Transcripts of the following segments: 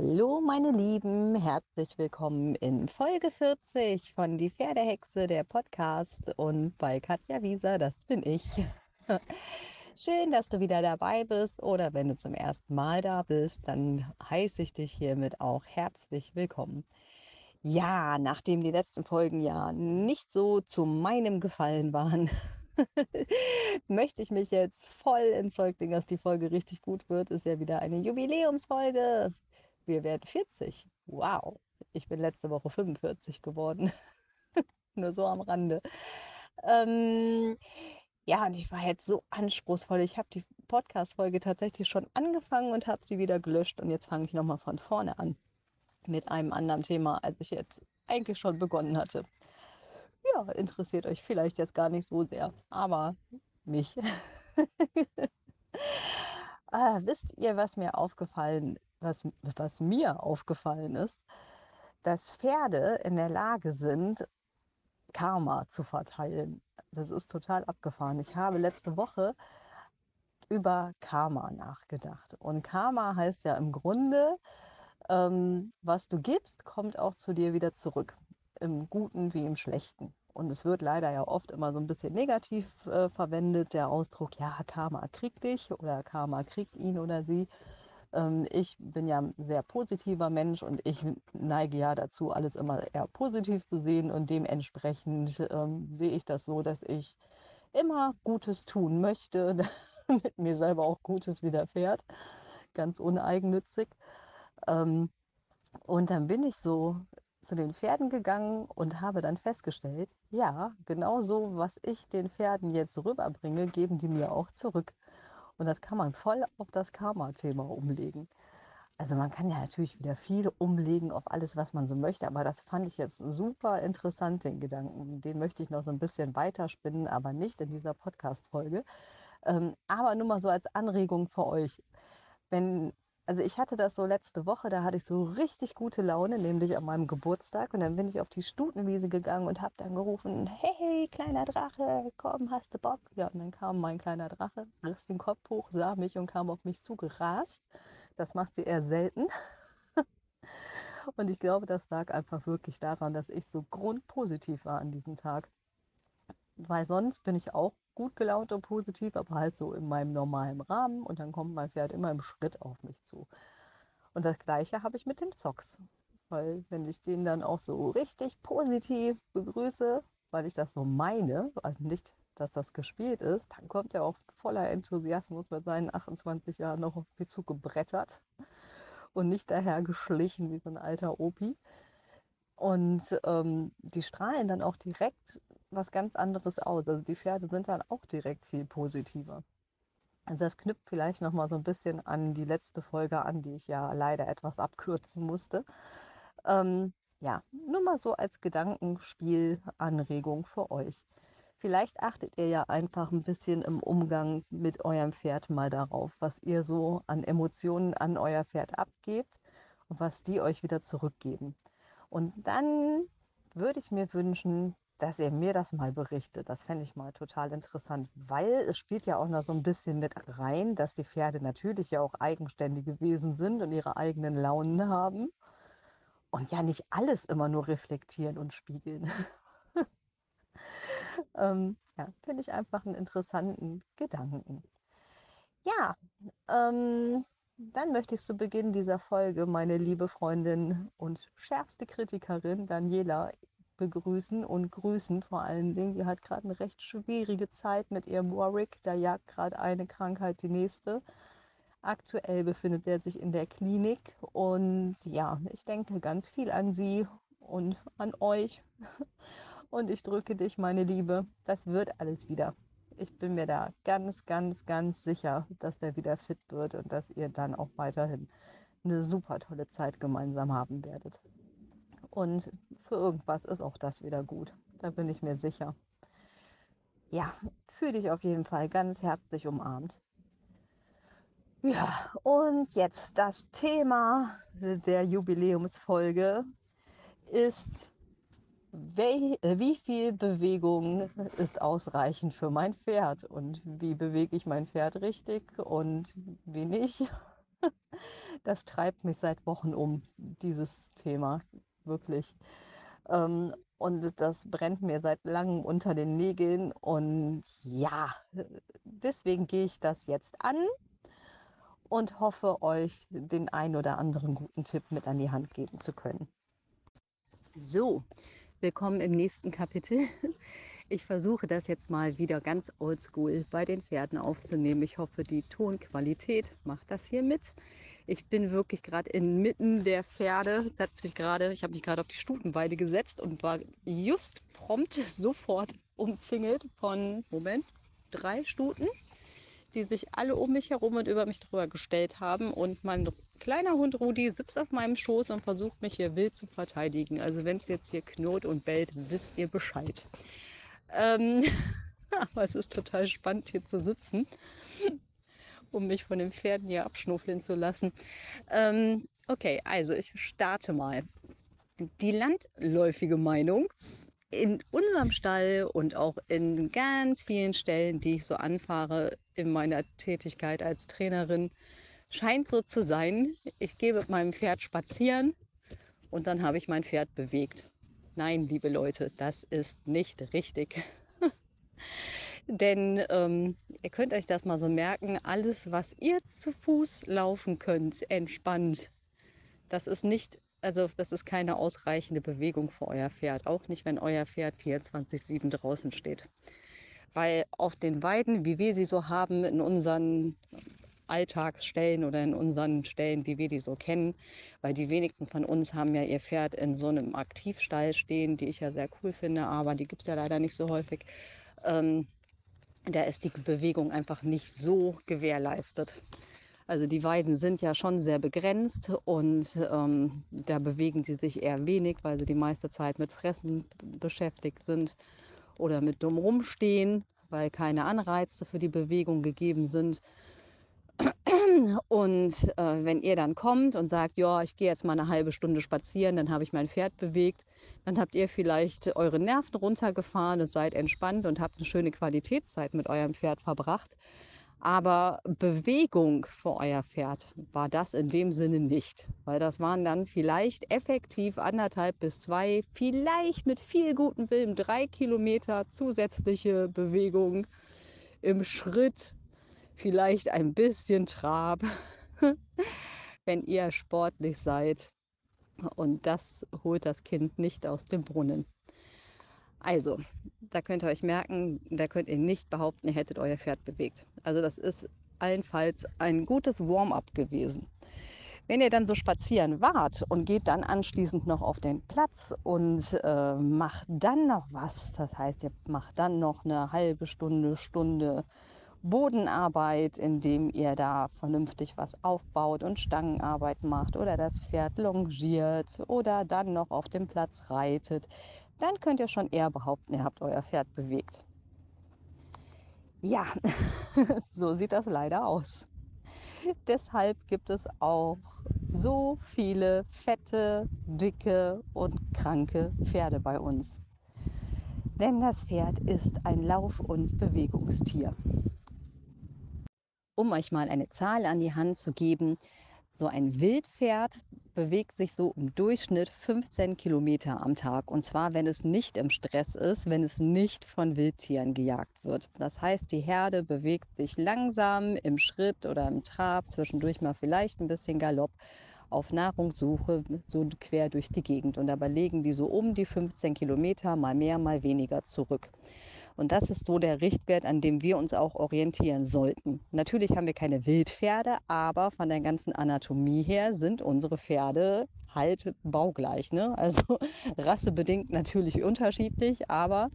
Hallo meine Lieben, herzlich willkommen in Folge 40 von Die Pferdehexe, der Podcast und bei Katja Wieser, das bin ich. Schön, dass du wieder dabei bist oder wenn du zum ersten Mal da bist, dann heiße ich dich hiermit auch herzlich willkommen. Ja, nachdem die letzten Folgen ja nicht so zu meinem Gefallen waren, möchte ich mich jetzt voll ins Zeug legen, dass die Folge richtig gut wird. Ist ja wieder eine Jubiläumsfolge. Wir werden 40. Wow. Ich bin letzte Woche 45 geworden. Nur so am Rande. Ähm, ja, und ich war jetzt so anspruchsvoll. Ich habe die Podcast-Folge tatsächlich schon angefangen und habe sie wieder gelöscht. Und jetzt fange ich nochmal von vorne an mit einem anderen Thema, als ich jetzt eigentlich schon begonnen hatte ja, interessiert euch vielleicht jetzt gar nicht so sehr, aber mich. ah, wisst ihr, was mir aufgefallen, was, was mir aufgefallen ist? Dass Pferde in der Lage sind, Karma zu verteilen. Das ist total abgefahren. Ich habe letzte Woche über Karma nachgedacht. Und Karma heißt ja im Grunde, ähm, was du gibst, kommt auch zu dir wieder zurück. Im Guten wie im Schlechten. Und es wird leider ja oft immer so ein bisschen negativ äh, verwendet, der Ausdruck, ja, Karma kriegt dich oder Karma kriegt ihn oder sie. Ähm, ich bin ja ein sehr positiver Mensch und ich neige ja dazu, alles immer eher positiv zu sehen und dementsprechend ähm, sehe ich das so, dass ich immer Gutes tun möchte, damit mir selber auch Gutes widerfährt, ganz uneigennützig. Ähm, und dann bin ich so zu den Pferden gegangen und habe dann festgestellt, ja, genau so, was ich den Pferden jetzt rüberbringe, geben die mir auch zurück. Und das kann man voll auf das Karma-Thema umlegen. Also man kann ja natürlich wieder viel umlegen auf alles, was man so möchte, aber das fand ich jetzt super interessant, den Gedanken. Den möchte ich noch so ein bisschen weiterspinnen, aber nicht in dieser Podcast-Folge. Ähm, aber nur mal so als Anregung für euch. Wenn also ich hatte das so letzte Woche, da hatte ich so richtig gute Laune, nämlich an meinem Geburtstag. Und dann bin ich auf die Stutenwiese gegangen und habe dann gerufen, hey, kleiner Drache, komm, hast du Bock? Ja, und dann kam mein kleiner Drache, riss den Kopf hoch, sah mich und kam auf mich zugerast. Das macht sie eher selten. und ich glaube, das lag einfach wirklich daran, dass ich so grundpositiv war an diesem Tag. Weil sonst bin ich auch gut gelaunt und positiv, aber halt so in meinem normalen Rahmen und dann kommt mein Pferd immer im Schritt auf mich zu. Und das gleiche habe ich mit dem Zocks. Weil wenn ich den dann auch so richtig positiv begrüße, weil ich das so meine, also nicht, dass das gespielt ist, dann kommt er auch voller Enthusiasmus mit seinen 28 Jahren noch auf mich zugebrettert und nicht daher geschlichen wie so ein alter Opi. Und ähm, die strahlen dann auch direkt was ganz anderes aus. Also die Pferde sind dann auch direkt viel positiver. Also das knüpft vielleicht noch mal so ein bisschen an die letzte Folge an, die ich ja leider etwas abkürzen musste. Ähm, ja, nur mal so als Gedankenspielanregung für euch. Vielleicht achtet ihr ja einfach ein bisschen im Umgang mit eurem Pferd mal darauf, was ihr so an Emotionen an euer Pferd abgebt und was die euch wieder zurückgeben. Und dann würde ich mir wünschen, dass ihr mir das mal berichtet. Das fände ich mal total interessant, weil es spielt ja auch noch so ein bisschen mit rein, dass die Pferde natürlich ja auch eigenständige Wesen sind und ihre eigenen Launen haben und ja nicht alles immer nur reflektieren und spiegeln. ähm, ja, finde ich einfach einen interessanten Gedanken. Ja, ähm, dann möchte ich zu Beginn dieser Folge meine liebe Freundin und schärfste Kritikerin Daniela begrüßen und grüßen vor allen Dingen. Die hat gerade eine recht schwierige Zeit mit ihrem Warwick. Da jagt gerade eine Krankheit die nächste. Aktuell befindet er sich in der Klinik und ja, ich denke ganz viel an sie und an euch. Und ich drücke dich, meine Liebe. Das wird alles wieder ich bin mir da ganz, ganz, ganz sicher, dass der wieder fit wird und dass ihr dann auch weiterhin eine super tolle Zeit gemeinsam haben werdet. Und für irgendwas ist auch das wieder gut. Da bin ich mir sicher. Ja, fühle dich auf jeden Fall ganz herzlich umarmt. Ja, und jetzt das Thema der Jubiläumsfolge ist wie, äh, wie viel Bewegung ist ausreichend für mein Pferd und wie bewege ich mein Pferd richtig und wie nicht. das treibt mich seit Wochen um, dieses Thema, wirklich. Ähm, und das brennt mir seit langem unter den Nägeln. Und ja, deswegen gehe ich das jetzt an und hoffe, euch den ein oder anderen guten Tipp mit an die Hand geben zu können. So, willkommen im nächsten Kapitel. Ich versuche das jetzt mal wieder ganz oldschool bei den Pferden aufzunehmen. Ich hoffe, die Tonqualität macht das hier mit. Ich bin wirklich gerade inmitten der Pferde. Mich grade, ich habe mich gerade auf die Stutenweide gesetzt und war just prompt sofort umzingelt von, Moment, drei Stuten, die sich alle um mich herum und über mich drüber gestellt haben. Und mein kleiner Hund Rudi sitzt auf meinem Schoß und versucht mich hier wild zu verteidigen. Also wenn es jetzt hier knurrt und bellt, wisst ihr Bescheid. Ähm, aber es ist total spannend hier zu sitzen um mich von den Pferden hier abschnuffeln zu lassen. Ähm, okay, also ich starte mal. Die landläufige Meinung in unserem Stall und auch in ganz vielen Stellen, die ich so anfahre in meiner Tätigkeit als Trainerin, scheint so zu sein, ich gehe mit meinem Pferd spazieren und dann habe ich mein Pferd bewegt. Nein, liebe Leute, das ist nicht richtig. Denn ähm, ihr könnt euch das mal so merken, alles, was ihr zu Fuß laufen könnt, entspannt, das ist nicht, also das ist keine ausreichende Bewegung für euer Pferd. Auch nicht, wenn euer Pferd 24-7 draußen steht. Weil auf den Weiden, wie wir sie so haben, in unseren Alltagsstellen oder in unseren Stellen, wie wir die so kennen, weil die wenigsten von uns haben ja ihr Pferd in so einem Aktivstall stehen, die ich ja sehr cool finde, aber die gibt es ja leider nicht so häufig. Ähm, da ist die Bewegung einfach nicht so gewährleistet. Also die Weiden sind ja schon sehr begrenzt und ähm, da bewegen sie sich eher wenig, weil sie die meiste Zeit mit Fressen beschäftigt sind oder mit dumm rumstehen, weil keine Anreize für die Bewegung gegeben sind. Und äh, wenn ihr dann kommt und sagt, ja, ich gehe jetzt mal eine halbe Stunde spazieren, dann habe ich mein Pferd bewegt, dann habt ihr vielleicht eure Nerven runtergefahren und seid entspannt und habt eine schöne Qualitätszeit mit eurem Pferd verbracht. Aber Bewegung für euer Pferd war das in dem Sinne nicht, weil das waren dann vielleicht effektiv anderthalb bis zwei, vielleicht mit viel gutem Willen drei Kilometer zusätzliche Bewegung im Schritt, vielleicht ein bisschen Trab, wenn ihr sportlich seid. Und das holt das Kind nicht aus dem Brunnen. Also, da könnt ihr euch merken, da könnt ihr nicht behaupten, ihr hättet euer Pferd bewegt. Also das ist allenfalls ein gutes Warm-up gewesen. Wenn ihr dann so spazieren wart und geht dann anschließend noch auf den Platz und äh, macht dann noch was, das heißt, ihr macht dann noch eine halbe Stunde, Stunde Bodenarbeit, indem ihr da vernünftig was aufbaut und Stangenarbeit macht oder das Pferd longiert oder dann noch auf dem Platz reitet, dann könnt ihr schon eher behaupten, ihr habt euer Pferd bewegt. Ja, so sieht das leider aus. Deshalb gibt es auch so viele fette, dicke und kranke Pferde bei uns. Denn das Pferd ist ein Lauf- und Bewegungstier. Um euch mal eine Zahl an die Hand zu geben, so ein Wildpferd bewegt sich so im Durchschnitt 15 Kilometer am Tag. Und zwar, wenn es nicht im Stress ist, wenn es nicht von Wildtieren gejagt wird. Das heißt, die Herde bewegt sich langsam im Schritt oder im Trab, zwischendurch mal vielleicht ein bisschen Galopp auf Nahrungssuche so quer durch die Gegend. Und dabei legen die so um die 15 Kilometer, mal mehr, mal weniger zurück. Und das ist so der Richtwert, an dem wir uns auch orientieren sollten. Natürlich haben wir keine Wildpferde, aber von der ganzen Anatomie her sind unsere Pferde halt baugleich. Ne? Also rassebedingt natürlich unterschiedlich, aber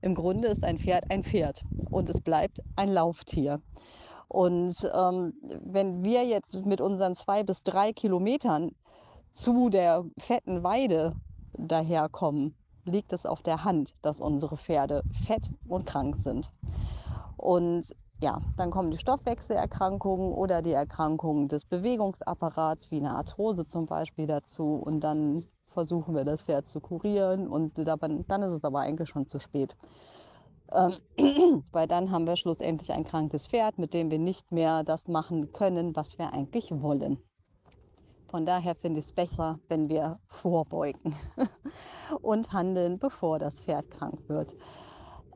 im Grunde ist ein Pferd ein Pferd und es bleibt ein Lauftier. Und ähm, wenn wir jetzt mit unseren zwei bis drei Kilometern zu der fetten Weide daherkommen, liegt es auf der Hand, dass unsere Pferde fett und krank sind. Und ja, dann kommen die Stoffwechselerkrankungen oder die Erkrankungen des Bewegungsapparats, wie eine Arthrose zum Beispiel dazu. Und dann versuchen wir das Pferd zu kurieren und dann ist es aber eigentlich schon zu spät. Ähm, weil dann haben wir schlussendlich ein krankes Pferd, mit dem wir nicht mehr das machen können, was wir eigentlich wollen. Von daher finde ich es besser, wenn wir vorbeugen und handeln, bevor das Pferd krank wird.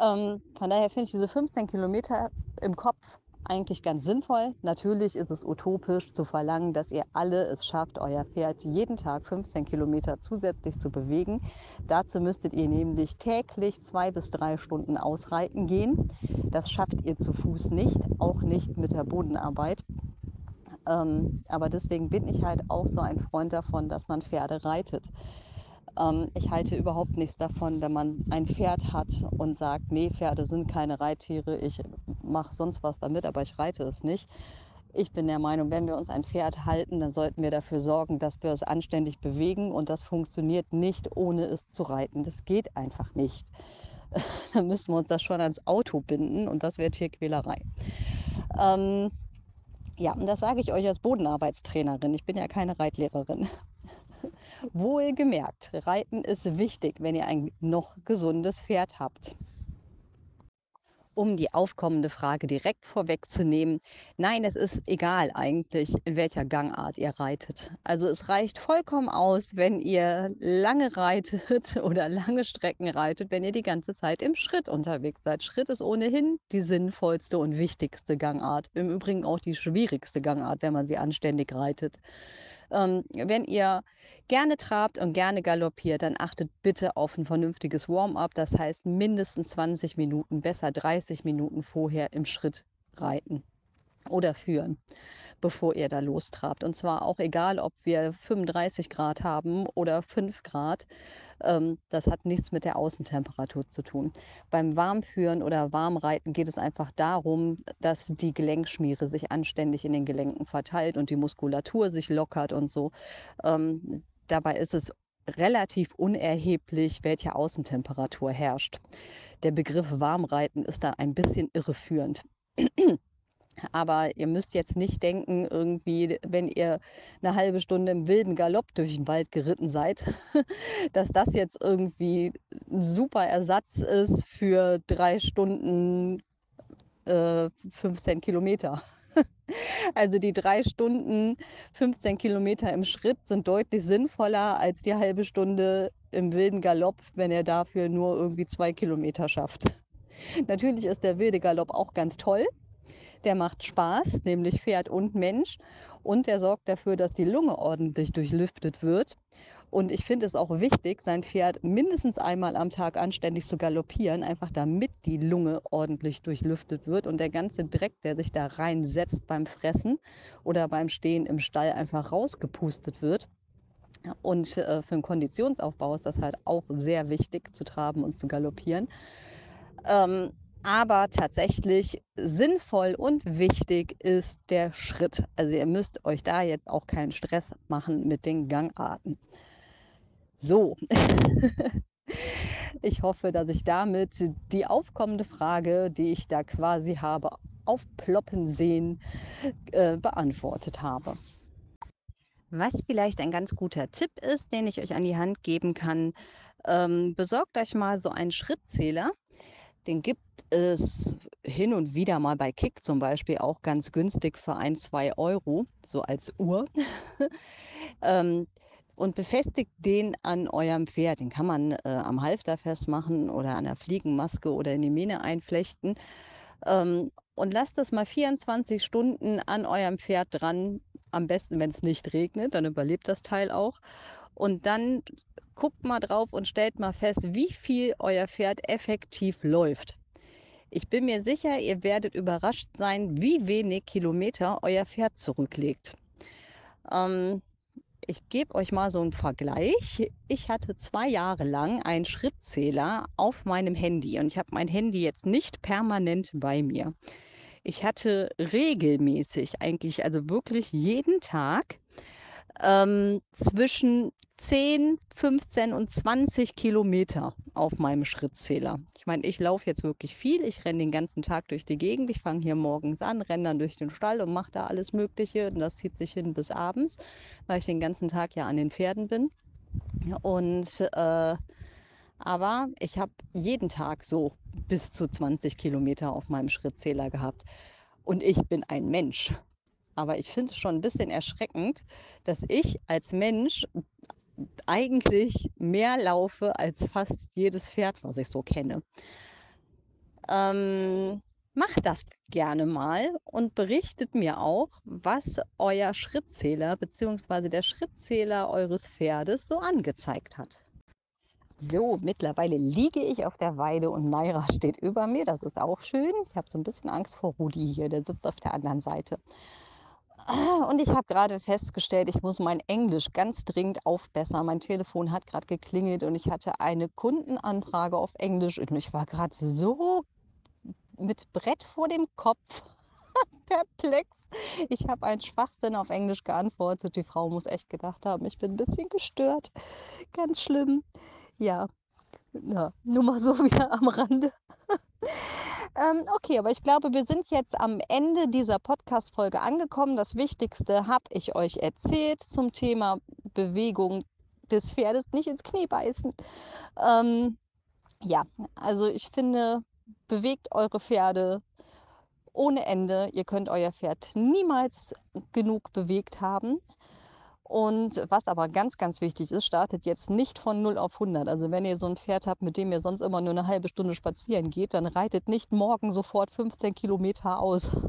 Ähm, von daher finde ich diese 15 Kilometer im Kopf eigentlich ganz sinnvoll. Natürlich ist es utopisch zu verlangen, dass ihr alle es schafft, euer Pferd jeden Tag 15 Kilometer zusätzlich zu bewegen. Dazu müsstet ihr nämlich täglich zwei bis drei Stunden ausreiten gehen. Das schafft ihr zu Fuß nicht, auch nicht mit der Bodenarbeit. Ähm, aber deswegen bin ich halt auch so ein Freund davon, dass man Pferde reitet. Ähm, ich halte überhaupt nichts davon, wenn man ein Pferd hat und sagt, nee, Pferde sind keine Reittiere, ich mache sonst was damit, aber ich reite es nicht. Ich bin der Meinung, wenn wir uns ein Pferd halten, dann sollten wir dafür sorgen, dass wir es anständig bewegen und das funktioniert nicht, ohne es zu reiten. Das geht einfach nicht. dann müssen wir uns das schon ans Auto binden und das wäre Tierquälerei. Ähm, ja, und das sage ich euch als Bodenarbeitstrainerin. Ich bin ja keine Reitlehrerin. Wohlgemerkt, Reiten ist wichtig, wenn ihr ein noch gesundes Pferd habt um die aufkommende Frage direkt vorwegzunehmen, nein, es ist egal eigentlich, in welcher Gangart ihr reitet. Also es reicht vollkommen aus, wenn ihr lange reitet oder lange Strecken reitet, wenn ihr die ganze Zeit im Schritt unterwegs seid. Schritt ist ohnehin die sinnvollste und wichtigste Gangart. Im Übrigen auch die schwierigste Gangart, wenn man sie anständig reitet. Ähm, wenn ihr gerne trabt und gerne galoppiert, dann achtet bitte auf ein vernünftiges Warm-up. Das heißt mindestens 20 Minuten, besser 30 Minuten vorher im Schritt reiten oder führen, bevor ihr da lostrabt. Und zwar auch egal, ob wir 35 Grad haben oder 5 Grad. Ähm, das hat nichts mit der Außentemperatur zu tun. Beim Warmführen oder Warmreiten geht es einfach darum, dass die Gelenkschmiere sich anständig in den Gelenken verteilt und die Muskulatur sich lockert und so. Ähm, dabei ist es relativ unerheblich, welche Außentemperatur herrscht. Der Begriff Warmreiten ist da ein bisschen irreführend. Aber ihr müsst jetzt nicht denken, irgendwie, wenn ihr eine halbe Stunde im wilden Galopp durch den Wald geritten seid, dass das jetzt irgendwie ein super Ersatz ist für drei Stunden äh, 15 Kilometer. Also die drei Stunden 15 Kilometer im Schritt sind deutlich sinnvoller als die halbe Stunde im wilden Galopp, wenn ihr dafür nur irgendwie zwei Kilometer schafft. Natürlich ist der wilde Galopp auch ganz toll, der macht Spaß, nämlich Pferd und Mensch. Und der sorgt dafür, dass die Lunge ordentlich durchlüftet wird. Und ich finde es auch wichtig, sein Pferd mindestens einmal am Tag anständig zu galoppieren, einfach damit die Lunge ordentlich durchlüftet wird und der ganze Dreck, der sich da reinsetzt beim Fressen oder beim Stehen im Stall, einfach rausgepustet wird. Und äh, für einen Konditionsaufbau ist das halt auch sehr wichtig zu traben und zu galoppieren. Ähm, aber tatsächlich sinnvoll und wichtig ist der Schritt. Also ihr müsst euch da jetzt auch keinen Stress machen mit den Gangarten. So, ich hoffe, dass ich damit die aufkommende Frage, die ich da quasi habe, aufploppen sehen, äh, beantwortet habe. Was vielleicht ein ganz guter Tipp ist, den ich euch an die Hand geben kann, ähm, besorgt euch mal so einen Schrittzähler. Den gibt es hin und wieder mal bei Kick zum Beispiel auch ganz günstig für ein, zwei Euro, so als Uhr. ähm, und befestigt den an eurem Pferd. Den kann man äh, am Halfter festmachen oder an der Fliegenmaske oder in die Mähne einflechten. Ähm, und lasst es mal 24 Stunden an eurem Pferd dran. Am besten, wenn es nicht regnet, dann überlebt das Teil auch. Und dann guckt mal drauf und stellt mal fest, wie viel euer Pferd effektiv läuft. Ich bin mir sicher, ihr werdet überrascht sein, wie wenig Kilometer euer Pferd zurücklegt. Ähm, ich gebe euch mal so einen Vergleich. Ich hatte zwei Jahre lang einen Schrittzähler auf meinem Handy und ich habe mein Handy jetzt nicht permanent bei mir. Ich hatte regelmäßig, eigentlich also wirklich jeden Tag ähm, zwischen 10, 15 und 20 Kilometer auf meinem Schrittzähler. Ich meine, ich laufe jetzt wirklich viel. Ich renne den ganzen Tag durch die Gegend. Ich fange hier morgens an, renne dann durch den Stall und mache da alles Mögliche. Und das zieht sich hin bis abends, weil ich den ganzen Tag ja an den Pferden bin. Und äh, aber ich habe jeden Tag so bis zu 20 Kilometer auf meinem Schrittzähler gehabt. Und ich bin ein Mensch. Aber ich finde es schon ein bisschen erschreckend, dass ich als Mensch eigentlich mehr laufe als fast jedes Pferd, was ich so kenne. Ähm, macht das gerne mal und berichtet mir auch, was euer Schrittzähler bzw. der Schrittzähler eures Pferdes so angezeigt hat. So, mittlerweile liege ich auf der Weide und Naira steht über mir. Das ist auch schön. Ich habe so ein bisschen Angst vor Rudi hier, der sitzt auf der anderen Seite. Und ich habe gerade festgestellt, ich muss mein Englisch ganz dringend aufbessern. Mein Telefon hat gerade geklingelt und ich hatte eine Kundenanfrage auf Englisch und ich war gerade so mit Brett vor dem Kopf perplex. Ich habe einen Schwachsinn auf Englisch geantwortet. Die Frau muss echt gedacht haben, ich bin ein bisschen gestört. Ganz schlimm. Ja, ja nur mal so wieder am Rande. Ähm, okay, aber ich glaube, wir sind jetzt am Ende dieser Podcast-Folge angekommen. Das Wichtigste habe ich euch erzählt zum Thema Bewegung des Pferdes. Nicht ins Knie beißen. Ähm, ja, also ich finde, bewegt eure Pferde ohne Ende. Ihr könnt euer Pferd niemals genug bewegt haben. Und was aber ganz, ganz wichtig ist, startet jetzt nicht von 0 auf 100. Also wenn ihr so ein Pferd habt, mit dem ihr sonst immer nur eine halbe Stunde spazieren geht, dann reitet nicht morgen sofort 15 Kilometer aus.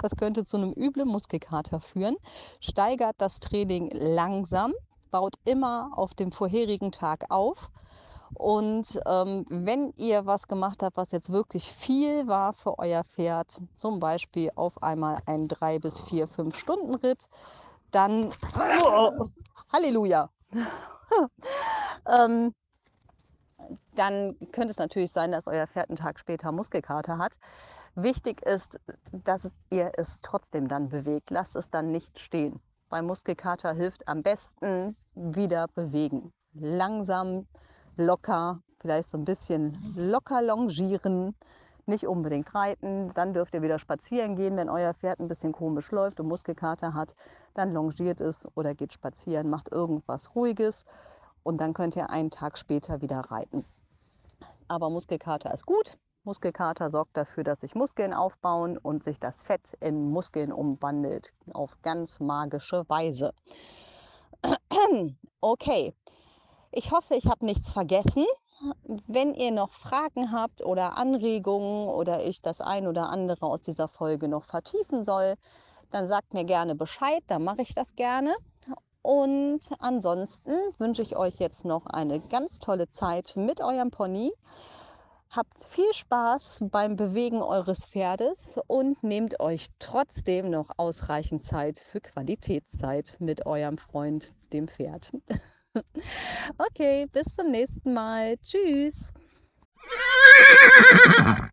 Das, könnte zu einem üblen Muskelkater führen. Steigert das Training langsam, baut immer auf dem vorherigen Tag auf und ähm, wenn ihr was gemacht habt, was jetzt wirklich viel war für euer Pferd, zum Beispiel auf einmal ein drei bis vier, fünf Stunden Ritt, dann oh, Halleluja. ähm, dann könnte es natürlich sein, dass euer Pferd einen Tag später Muskelkater hat. Wichtig ist, dass ihr es trotzdem dann bewegt. Lasst es dann nicht stehen. Bei Muskelkater hilft am besten wieder bewegen. Langsam locker, vielleicht so ein bisschen locker longieren, nicht unbedingt reiten. Dann dürft ihr wieder spazieren gehen, wenn euer Pferd ein bisschen komisch läuft und Muskelkater hat. Dann longiert es oder geht spazieren, macht irgendwas Ruhiges und dann könnt ihr einen Tag später wieder reiten. Aber Muskelkater ist gut. Muskelkater sorgt dafür, dass sich Muskeln aufbauen und sich das Fett in Muskeln umwandelt auf ganz magische Weise. Okay, ich hoffe, ich habe nichts vergessen. Wenn ihr noch Fragen habt oder Anregungen oder ich das ein oder andere aus dieser Folge noch vertiefen soll, dann sagt mir gerne Bescheid, dann mache ich das gerne. Und ansonsten wünsche ich euch jetzt noch eine ganz tolle Zeit mit eurem Pony. Habt viel Spaß beim Bewegen eures Pferdes und nehmt euch trotzdem noch ausreichend Zeit für Qualitätszeit mit eurem Freund, dem Pferd. Okay, bis zum nächsten Mal. Tschüss.